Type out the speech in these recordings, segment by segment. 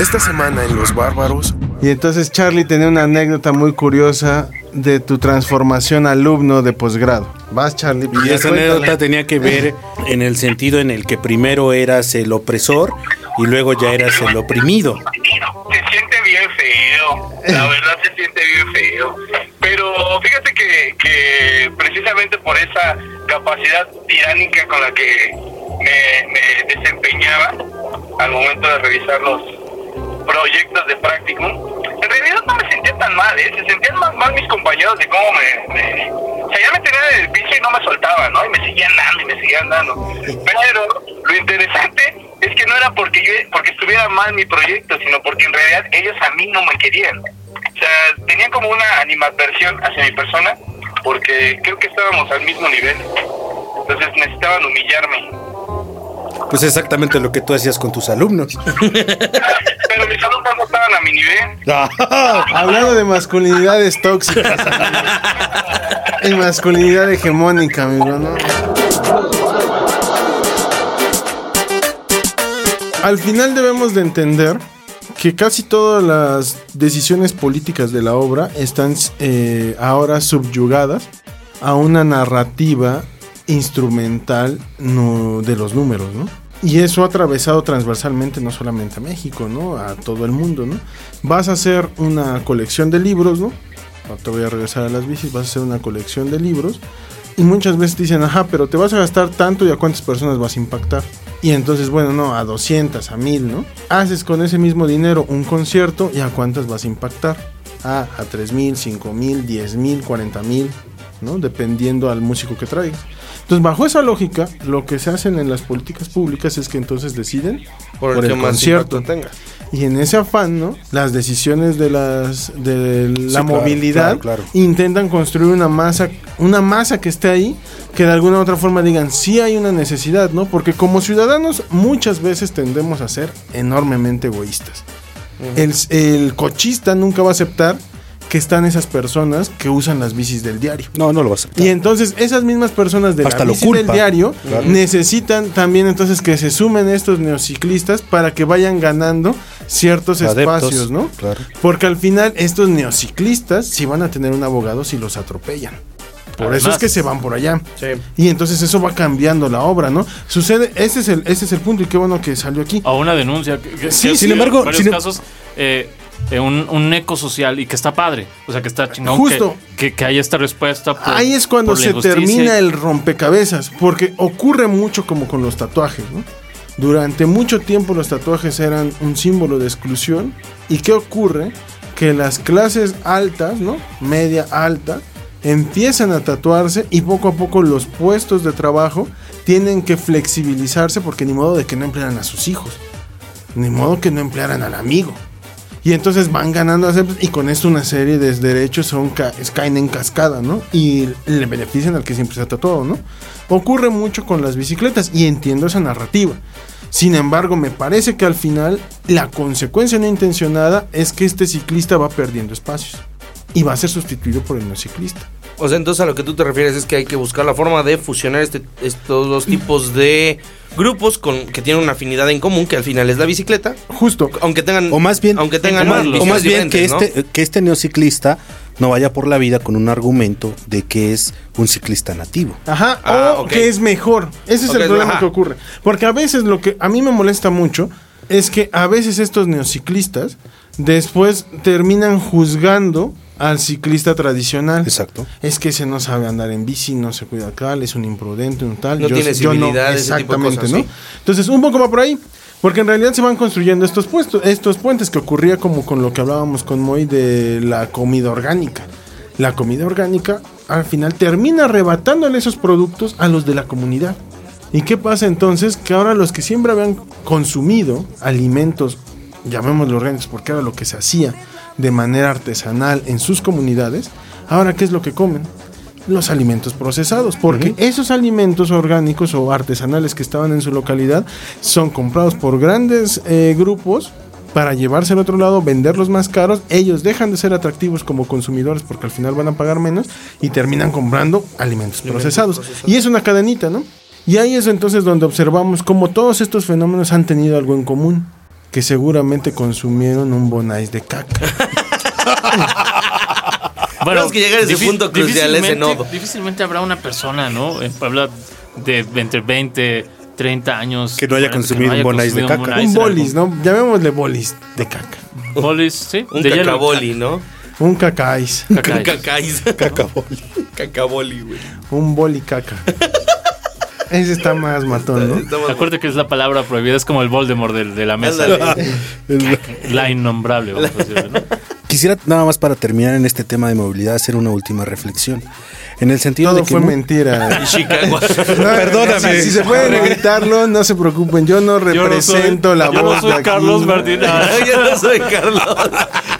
Esta semana en Los Bárbaros. Y entonces Charlie tenía una anécdota muy curiosa de tu transformación alumno de posgrado. Vas, Charlie. Y esa anécdota tenía que ver en el sentido en el que primero eras el opresor y luego ya eras el oprimido. Se siente bien feo, la verdad se siente bien feo. Pero fíjate que, que precisamente por esa capacidad tiránica con la que me, me desempeñaba al momento de revisar los proyectos de práctico, en realidad no me sentía tan mal, ¿eh? se sentían más mal mis compañeros de cómo me, me- O sea, ya me tenían en el piso y no me soltaban, ¿no? Y me seguían dando y me seguían dando. Pero lo interesante es que no era porque yo porque estuviera mal mi proyecto, sino porque en realidad ellos a mí no me querían. O sea, tenían como una animadversión hacia mi persona, porque creo que estábamos al mismo nivel. Entonces necesitaban humillarme. Pues exactamente lo que tú hacías con tus alumnos. Pero mis alumnos no estaban a mi nivel. Hablando de masculinidades tóxicas y masculinidad hegemónica, amigo, ¿no? Al final debemos de entender que casi todas las decisiones políticas de la obra están eh, ahora subyugadas a una narrativa instrumental no- de los números, ¿no? Y eso ha atravesado transversalmente no solamente a México, ¿no? A todo el mundo, ¿no? Vas a hacer una colección de libros, ¿no? Te voy a regresar a las bicis, vas a hacer una colección de libros. Y muchas veces dicen, ajá, pero te vas a gastar tanto y a cuántas personas vas a impactar. Y entonces, bueno, no, a 200, a 1000, ¿no? Haces con ese mismo dinero un concierto y a cuántas vas a impactar. Ah, a 3000, 5000, 10000, 40000, ¿no? Dependiendo al músico que traigas. Entonces, bajo esa lógica, lo que se hacen en las políticas públicas es que entonces deciden Por el que más impacto tenga. Y en ese afán, ¿no? Las decisiones de las de la movilidad claro, claro. intentan construir una masa, una masa que esté ahí, que de alguna u otra forma digan sí hay una necesidad, ¿no? Porque como ciudadanos muchas veces tendemos a ser enormemente egoístas. el, el cochista nunca va a aceptar que están esas personas que usan las bicis del diario. No, no lo vas a aceptar. Y entonces esas mismas personas de Hasta la bici del diario Claro. necesitan también entonces que se sumen estos neociclistas para que vayan ganando ciertos Adeptos, espacios, ¿no? claro. Porque al final estos neociclistas sí van a tener un abogado si los atropellan. Por eso es que se van por allá. Sí. Y entonces eso va cambiando la obra, ¿no? Sucede, ese es el, ese es el punto y qué bueno que salió aquí. A una denuncia. Que, que- Sí, que sin embargo, en varios sin em- casos, eh, eh, un, un eco social y que está padre. O sea, que está chingón. Justo. Que, que, que haya esta respuesta. por- Ahí es cuando se termina el rompecabezas, porque ocurre mucho como con los tatuajes, ¿no? Durante mucho tiempo los tatuajes eran un símbolo de exclusión. ¿Y qué ocurre? Que las clases altas, ¿no? Media alta, empiezan a tatuarse y poco a poco los puestos de trabajo tienen que flexibilizarse porque ni modo de que no emplearan a sus hijos. Ni modo que no emplearan al amigo. Y entonces van ganando y con esto una serie de derechos son ca- caen en cascada, ¿no? Y le benefician al que siempre se ha tatuado, ¿no? Ocurre mucho con las bicicletas y entiendo esa narrativa. Sin embargo, me parece que al final la consecuencia no intencionada es que este ciclista va perdiendo espacios y va a ser sustituido por el no ciclista. O sea, entonces a lo que tú te refieres es que hay que buscar la forma de fusionar este, estos dos tipos de grupos con que tienen una afinidad en común, que al final es la bicicleta, Justo. aunque tengan O más bien, aunque tengan o más, o más bien que este, que este neociclista no vaya por la vida con un argumento de que es un ciclista nativo. Ajá, Ah, o que es mejor. Ese es el problema ajá. que ocurre. Porque a veces lo que a mí me molesta mucho es que a veces estos neociclistas después terminan juzgando al ciclista tradicional. Exacto. Es que ese no sabe andar en bici, no se cuida tal, es un imprudente, un tal. No tiene ese tipo de exactamente, cosas, ¿no? sí. Entonces, un poco va por ahí. Porque en realidad se van construyendo estos puestos, estos puentes que ocurría como con lo que hablábamos con Moy de la comida orgánica. La comida orgánica al final termina arrebatándole esos productos a los de la comunidad. ¿Y qué pasa entonces? Que ahora los que siempre habían consumido alimentos, llamémoslo orgánicos porque era lo que se hacía de manera artesanal en sus comunidades, ahora ¿qué es lo que comen? Los alimentos procesados, porque esos alimentos orgánicos o artesanales que estaban en su localidad son comprados por grandes eh, grupos para llevarse al otro lado, venderlos más caros, ellos dejan de ser atractivos como consumidores porque al final van a pagar menos y terminan comprando alimentos procesados. Y es una cadenita, ¿no? Y ahí es entonces donde observamos cómo todos estos fenómenos han tenido algo en común. Que seguramente consumieron un bonais de caca. Tenemos que llegar a ese punto crucial, ese difícilmente- nodo. Difícilmente habrá una persona, ¿no? En Puebla de entre 20, 30 años. Que no haya 40, consumido un bonais de caca. un en bolis, algún- ¿no? Llamémosle bolis de caca. Bolis, sí. Un de cacaboli, ¿no? Un cacáis. Cacay. Un cacáis. Cacaboli. Cacaboli, güey. Un boli caca. Ese está más matón, ¿no? Acuérdate que es la palabra prohibida, es como el Voldemort de, de la mesa. La innombrable, vamos a decirle, ¿no? Quisiera nada más para terminar en este tema de movilidad hacer una última reflexión. En el sentido Todo de que fue mentira. Chicago. Perdóname. Si, si se pueden evitarlo, no se preocupen. Yo no Yo no soy- represento la yo voz no soy. Carlos Martín. Ah, Yo no soy Carlos.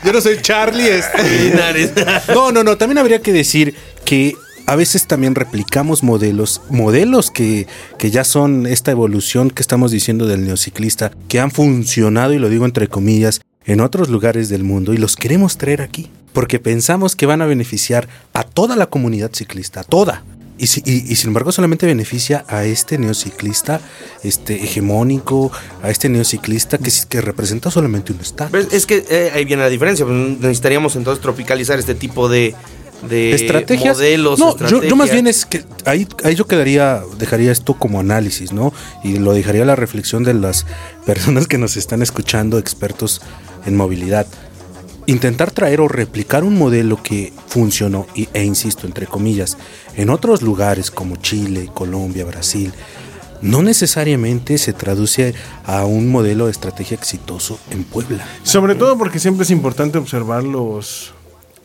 Yo no soy Charlie. este-. No, no, no. También habría que decir que a veces también replicamos modelos, modelos que, que ya son esta evolución que estamos diciendo del neociclista, que han funcionado, y lo digo entre comillas, en otros lugares del mundo y los queremos traer aquí. Porque pensamos que van a beneficiar a toda la comunidad ciclista, a toda. Y, y- y sin embargo solamente beneficia a este neociclista este, hegemónico, a este neociclista que, que representa solamente un estado. Es que eh, ahí viene la diferencia. pues, necesitaríamos entonces tropicalizar este tipo de, de estrategias. modelos. no, yo, yo más bien es que ahí, ahí yo quedaría, dejaría esto como análisis, ¿no? Y lo dejaría a la reflexión de las personas que nos están escuchando, expertos en movilidad. Intentar traer o replicar un modelo que funcionó, y, e insisto, entre comillas, en otros lugares como Chile, Colombia, Brasil, no necesariamente se traduce a un modelo de estrategia exitoso en Puebla. Sobre todo porque siempre es importante observar los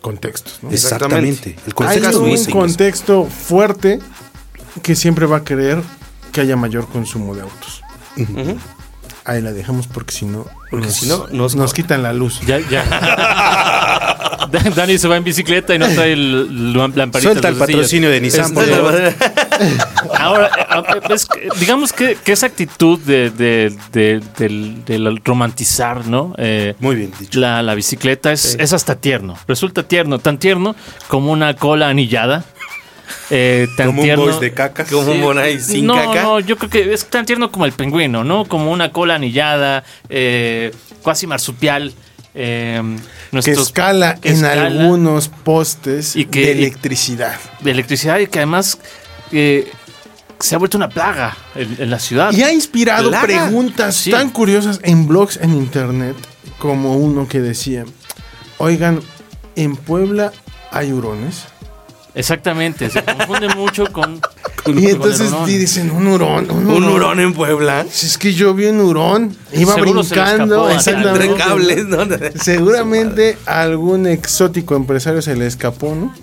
contextos. ¿no? Exactamente. Hay contexto un contexto fuerte que siempre va a querer que haya mayor consumo de autos. Ahí la dejamos porque si no, Porque nos, si no, nos- nos quitan la luz. Ya, ya. Da- Dani se va en bicicleta y no trae el, la lamparita. Suelta el patrocinio de Nissan, por favor. Ahora, eh, es que, digamos que, que esa actitud de, de- de- del, del romantizar, ¿no? Eh, Muy bien dicho. la, la bicicleta es, es hasta tierno. Resulta tierno, tan tierno como una cola anillada. Eh, tan Como un boys de caca. Como un bonai sin no, caca. no, yo creo que es tan tierno como el pingüino, ¿no? Como una cola anillada, eh, casi marsupial. eh, Que escala que en escala algunos postes Y que- de electricidad. de electricidad y que además eh, se ha vuelto una plaga en, en la ciudad. Y ha inspirado Plaga. preguntas Sí. tan curiosas en blogs en internet como uno que decía, oigan, en Puebla hay hurones. Exactamente, se confunde mucho con. con- Y con el entonces dicen, un hurón, un, Un hurón. en Puebla. Si es que yo vi un hurón, iba Seguro se brincando. exactamente, Entre cables, ¿no? ¿no? Seguramente a algún exótico empresario se le escapó, ¿no?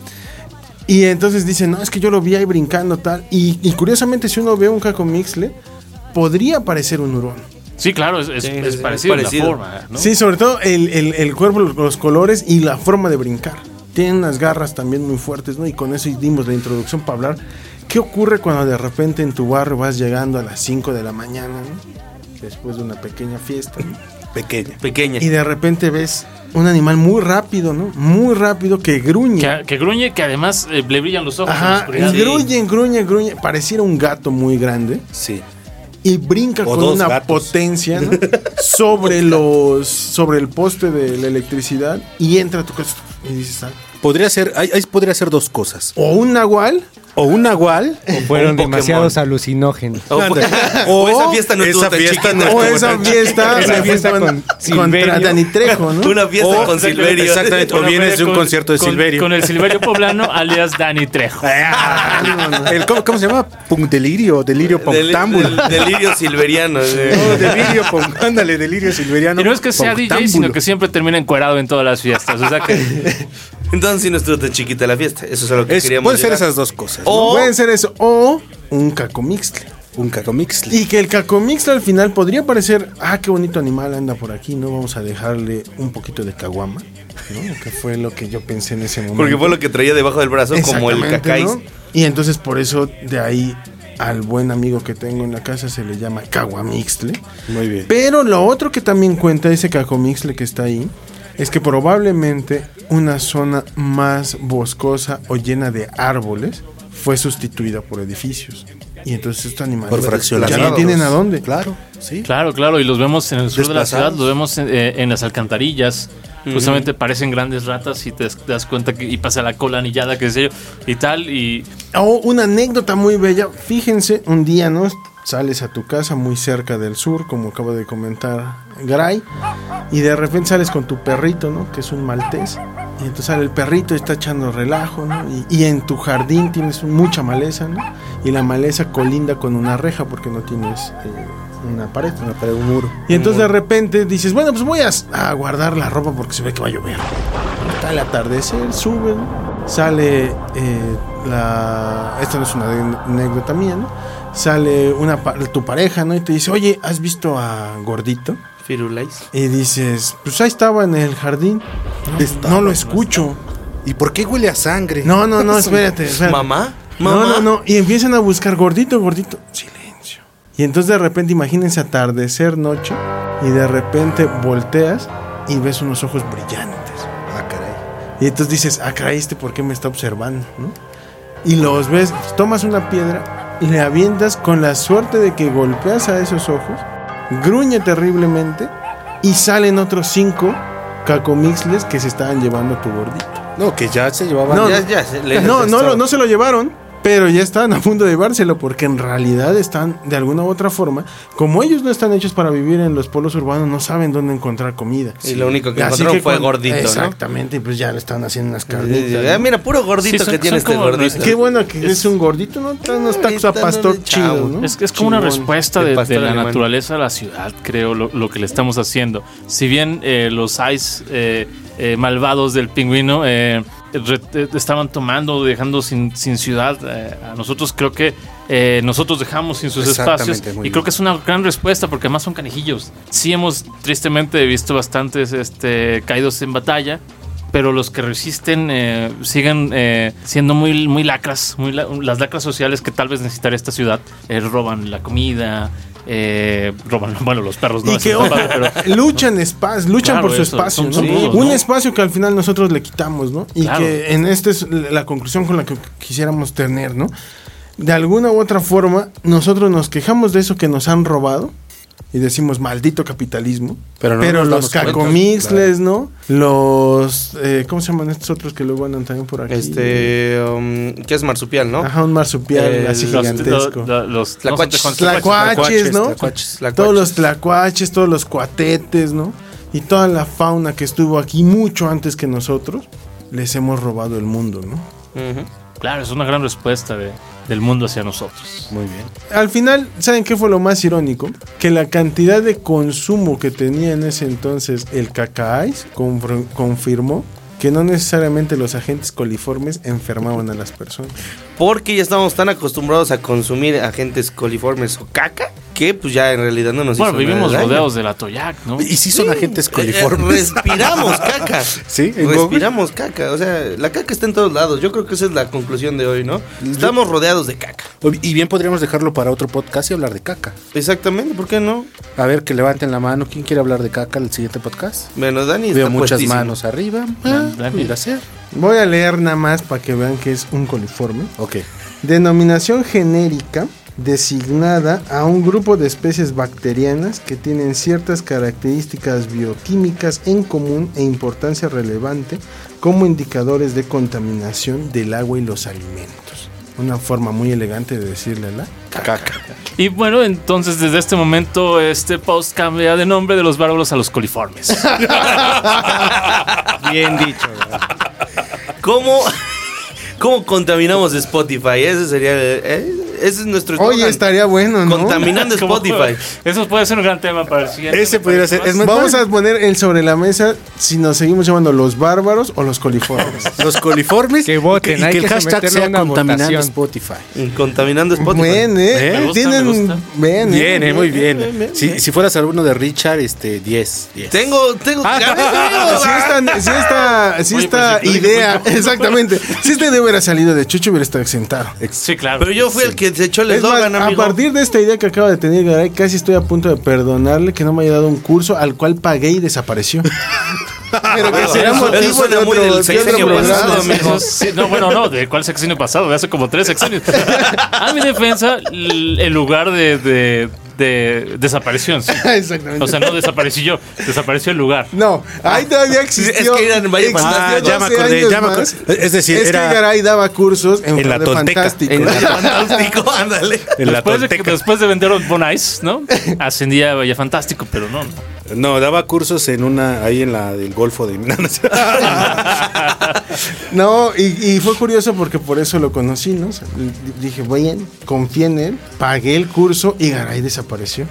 Y entonces dicen, no, es que yo lo vi ahí brincando tal. Y, y curiosamente, si uno ve un caco mixle, podría parecer un hurón. Sí, claro, es, es- Sí, es sí, parecido, parecido. la forma. ¿no? Sí, sobre todo el, el- el cuerpo, los, los colores y la forma de brincar. Tienen unas garras también muy fuertes, ¿no? Y con eso dimos la introducción para hablar. ¿Qué ocurre cuando de repente en tu barrio vas llegando a las 5 de la mañana, ¿no? Después de una pequeña fiesta, ¿no? Pequeña. Pequeña. Y de repente ves un animal muy rápido, ¿no? Muy rápido que gruñe. Que, que gruñe, que además eh, le brillan los ojos en la Ajá, y gruñe, gruñe, gruñe. Pareciera un gato muy grande. Sí. Y brinca O con una gatos. potencia ¿no? sobre los sobre el poste de la electricidad y entra a tu casa y dices, ah, Podría ser, ahí, ahí podría ser dos cosas. o un nahual O un nahual. Fueron Un Pokémon. demasiados alucinógenos. O, O o esa fiesta no esa tan fiesta o esa fiesta Esa fiesta con- Silverio. Dani Trejo, ¿no? Una fiesta O- con Silverio. exactamente. O vienes de un con- concierto de con- Silverio. Con el Silverio Poblano, alias Dani Trejo. El, ¿cómo, cómo se llama? Pum, delirio, delirio Del- punctámbulo. del- Delirio silveriano. de- No, delirio, pum- ándale, delirio silveriano. Y no es que sea DJ, sino que siempre termina encuerado en todas las fiestas. O sea que Entonces sí no estuvo tan chiquita la fiesta. Eso es a lo que Es- queríamos puede ser esas dos cosas. O- Puede ser eso o un cacomixtle. Un cacomixli. Y que el cacomixtle al final podría parecer, ah, qué bonito animal anda por aquí, no vamos a dejarle un poquito de caguama, ¿no? Que fue lo que yo pensé en ese momento. Porque fue lo que traía debajo del brazo como el cacáis. ¿no? Y entonces por eso de ahí al buen amigo que tengo en la casa se le llama caguamixtle. Muy bien. Pero lo otro que también cuenta ese cacomixle que está ahí es que probablemente una zona más boscosa o llena de árboles fue sustituida por edificios. Y entonces estos animales Por ya fraccionamientos. no tienen a dónde. Claro, sí. Claro, claro, y los vemos en el sur de la ciudad, los vemos en, eh, en las alcantarillas. Justamente parecen grandes ratas y te das- te das cuenta que y pasa la cola anillada, qué sé yo, y tal. Y Oh, una anécdota muy bella. Fíjense, un día, ¿no? Sales a tu casa muy cerca del sur, como acaba de comentar Gray, y de repente sales con tu perrito, ¿no? Que es un maltés. Y entonces sale el perrito y está echando relajo, ¿no? Y, y en tu jardín tienes mucha maleza, ¿no? Y la maleza colinda con una reja porque no tienes eh, una pared, una pared, un muro. Y entonces de repente dices, bueno, pues voy a, a guardar la ropa porque se ve que va a llover. Está el atardecer, sube, ¿no? sale eh, la... Esta no es una anécdota mía, ¿no? Sale una tu pareja, ¿no? Y te dice, oye, ¿has visto a Gordito? Firulais. Y dices, pues ahí estaba en el jardín. No, lo escucho. ¿Y por qué huele a sangre? No, no, no, espérate. espérate. ¿Mamá? No, ¿Mamá? no, no. Y empiezan a buscar gordito, gordito. Silencio. Y entonces de repente imagínense atardecer noche y de repente volteas y ves unos ojos brillantes. Ah, caray. Y entonces dices, ah, caray, este por qué me está observando, ¿no? Y los ves, tomas una piedra, le avientas con la suerte de que golpeas a esos ojos, gruñe terriblemente y salen otros cinco cacomixles que se estaban llevando a tu gordito. No, que ya se llevaban. No, Ya, ya, se- No, no, lo- no se lo llevaron, pero ya estaban a punto de llevárselo porque en realidad están de alguna u otra forma, como ellos no están hechos para vivir en los pueblos urbanos, no saben dónde encontrar comida. Y lo único que Así encontraron fue cuando- gordito, ¿no? Exactamente, y pues ya le estaban haciendo unas carnitas. Ah, mira, puro gordito Sí, son- que tiene este gordito. Qué bueno que es, un gordito, ¿no? Trae unos tacos a no pastor chido. ¿no? Es, es como una respuesta De de, de pastor la alemán. naturaleza a la ciudad, creo, lo, lo que le estamos haciendo. Si bien eh, los ice eh, eh, malvados del pingüino estaban tomando, dejando sin, sin ciudad, eh, a nosotros creo que eh, nosotros dejamos sin sus espacios. Y creo que es una gran respuesta porque además son canijillos. Sí hemos tristemente visto bastantes este, caídos en batalla. Pero los que resisten eh, siguen eh, siendo muy, muy lacras, muy la- las lacras sociales que tal vez necesitaría esta ciudad. Eh, roban la comida, eh, roban, bueno, los perros no. Y que padre, pero- luchan espacio, luchan Claro, por su eso, espacio, Un ¿no? espacio que al final nosotros le quitamos, ¿no? Y Claro. que en esta es la conclusión con la que quisiéramos tener, ¿no? De alguna u otra forma, nosotros nos quejamos de eso que nos han robado y decimos maldito capitalismo. Pero Pero, no los cacomixles, ¿no? Los. eh, ¿Cómo se llaman estos otros que luego andan también por aquí? Este, um, ¿qué es marsupial, no? Ajá, un marsupial Eh, así los, gigantesco. los, los- Tlacuaches. no Tlacuaches, ¿no? Tlacuaches, tlacuaches. Todos los tlacuaches, todos los cuatetes, ¿no? Y toda la fauna que estuvo aquí mucho antes que nosotros, les hemos robado el mundo, ¿no? Ujú. Claro, es una gran respuesta de- del mundo hacia nosotros. Muy bien. Al final, ¿saben qué fue lo más irónico? Que la cantidad de consumo que tenía en ese entonces el confr- confirmó que no necesariamente los agentes coliformes enfermaban a las personas. Porque ya estamos tan acostumbrados a consumir agentes coliformes o caca que pues ya en realidad no nos Bueno, hizo nada vivimos de daño. rodeados de la Toyac, ¿no? Y sí son agentes Eh, eh, coliformes. respiramos caca. Sí, en respiramos caca. O sea, la caca está en todos lados. Yo creo que esa es la conclusión de hoy, ¿no? Estamos rodeados de caca. Y bien podríamos dejarlo para otro podcast y hablar de caca. Exactamente, ¿por qué no? A ver, que levanten la mano. ¿Quién quiere hablar de caca el siguiente podcast? Bueno, Dani Veo está muchas puestísimo. manos arriba. Ah, Dani. ser. Voy a leer nada más para que vean que es un coliforme. Ok. Denominación genérica designada a un grupo de especies bacterianas que tienen ciertas características bioquímicas en común e importancia relevante como indicadores de contaminación del agua y los alimentos. Una forma muy elegante de decirle la Caca. Y bueno, entonces desde este momento este post cambia de nombre de los bárbaros a los coliformes. Bien dicho. ¿Cómo, ¿Cómo contaminamos Spotify? Ese sería. eh, ese es nuestro. Oye, eslogan. estaría bueno, ¿no? Contaminando Spotify. Eso puede ser un gran tema para el siguiente. Ese pudiera ser- es Vamos a poner el sobre la mesa si nos seguimos llamando los bárbaros o los coliformes. Los coliformes. Que voten, y hay que el que hashtag sea una contaminando votación. Spotify. Contaminando Spotify. Bien, ¿eh? ¿Eh? Me gusta, Tienen. me gusta. Bien, ¿eh? Bien, eh, muy bien. bien, bien. Si, si fueras alumno de Richard, este, 10. 10. Tengo, tengo. Ah, Si esta, si esta, si Oye, esta sí, idea, exactamente, si esta idea hubiera salido de Chucho, hubiera estado exentado. Sí, claro. Pero yo fui el que se echó el Es más, eslogan, a amigo. partir de esta idea que acaba de tener Garay, casi estoy a punto de perdonarle que no me haya dado un curso al cual pagué y desapareció. Pero que será motivo de muy del de sexenio pasado, no, bueno, no, ¿de cuál sexenio pasado? Hace como tres sexenios. A mi defensa, el lugar de, de, de desaparición. sí. Exactamente. O sea, no desaparecí yo, desapareció el lugar. no, ahí todavía existió. Es que eran Valle Ah, ya me 12 acordé, años ya me más. acordé. Es decir, es era- que Garay daba cursos en, En la Tonteca. Fantástico. En el fantástico, ándale. En la Después de, después de vender Bon Ice, ¿no? Ascendía a Valle Fantástico, pero no. No. Daba cursos en una, ahí en la del Golfo de no, y, y fue curioso porque por eso lo conocí, ¿no? O sea, dije, bien, confié en él, pagué el curso y Garay desapareció.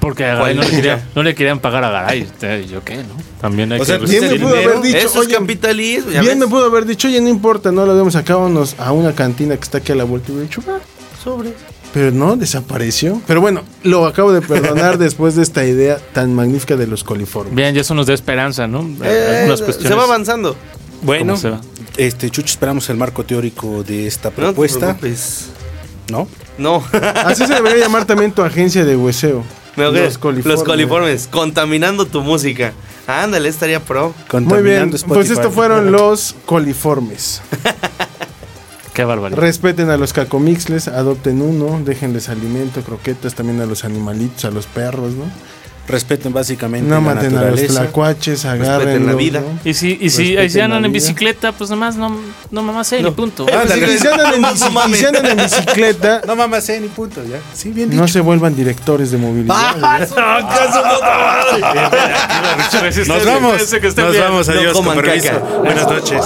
Porque a Garay no le, quería- no le querían pagar a Garay. ¿Yo qué, no? También hay O sea, que bien me pudo haber dicho, Eso es oye, capitalismo. ya Bien ves. me pudo haber dicho, oye, no importa, no lo vemos acá, vámonos a una cantina que está aquí a la vuelta y hubiera dicho, "Va, sobre. Pero no, desapareció. Pero bueno, lo acabo de perdonar después de esta idea tan magnífica de los coliformes. Bien, ya eso nos da esperanza, ¿no? Eh, se va avanzando. Bueno, ¿Cómo se va? este Chucho, esperamos el marco teórico de esta No te propuesta, preocupes. ¿no? No. Así se debería llamar también tu agencia de hueseo. Me ahogué. Los coliformes. Los coliformes. Contaminando tu música. Ándale, estaría pro. Muy bien, pues estos fueron los coliformes. Qué barbaridad. Respeten a los cacomixles, adopten uno, déjenles alimento, croquetas también a los animalitos, a los perros, ¿no? Respeten básicamente No la maten a los naturaleza. tlacuaches, Respeten agarren la vida. Y si, y si, y si andan en bicicleta, pues nomás no, no mamás y punto. Pues, si andan en bici- y si andan en bicicleta, No mames, eh, ni punto, ya. Sí, bien no se vuelvan directores de movilidad. Nos vamos. Nos vamos, No adiós, con permiso. Buenas noches.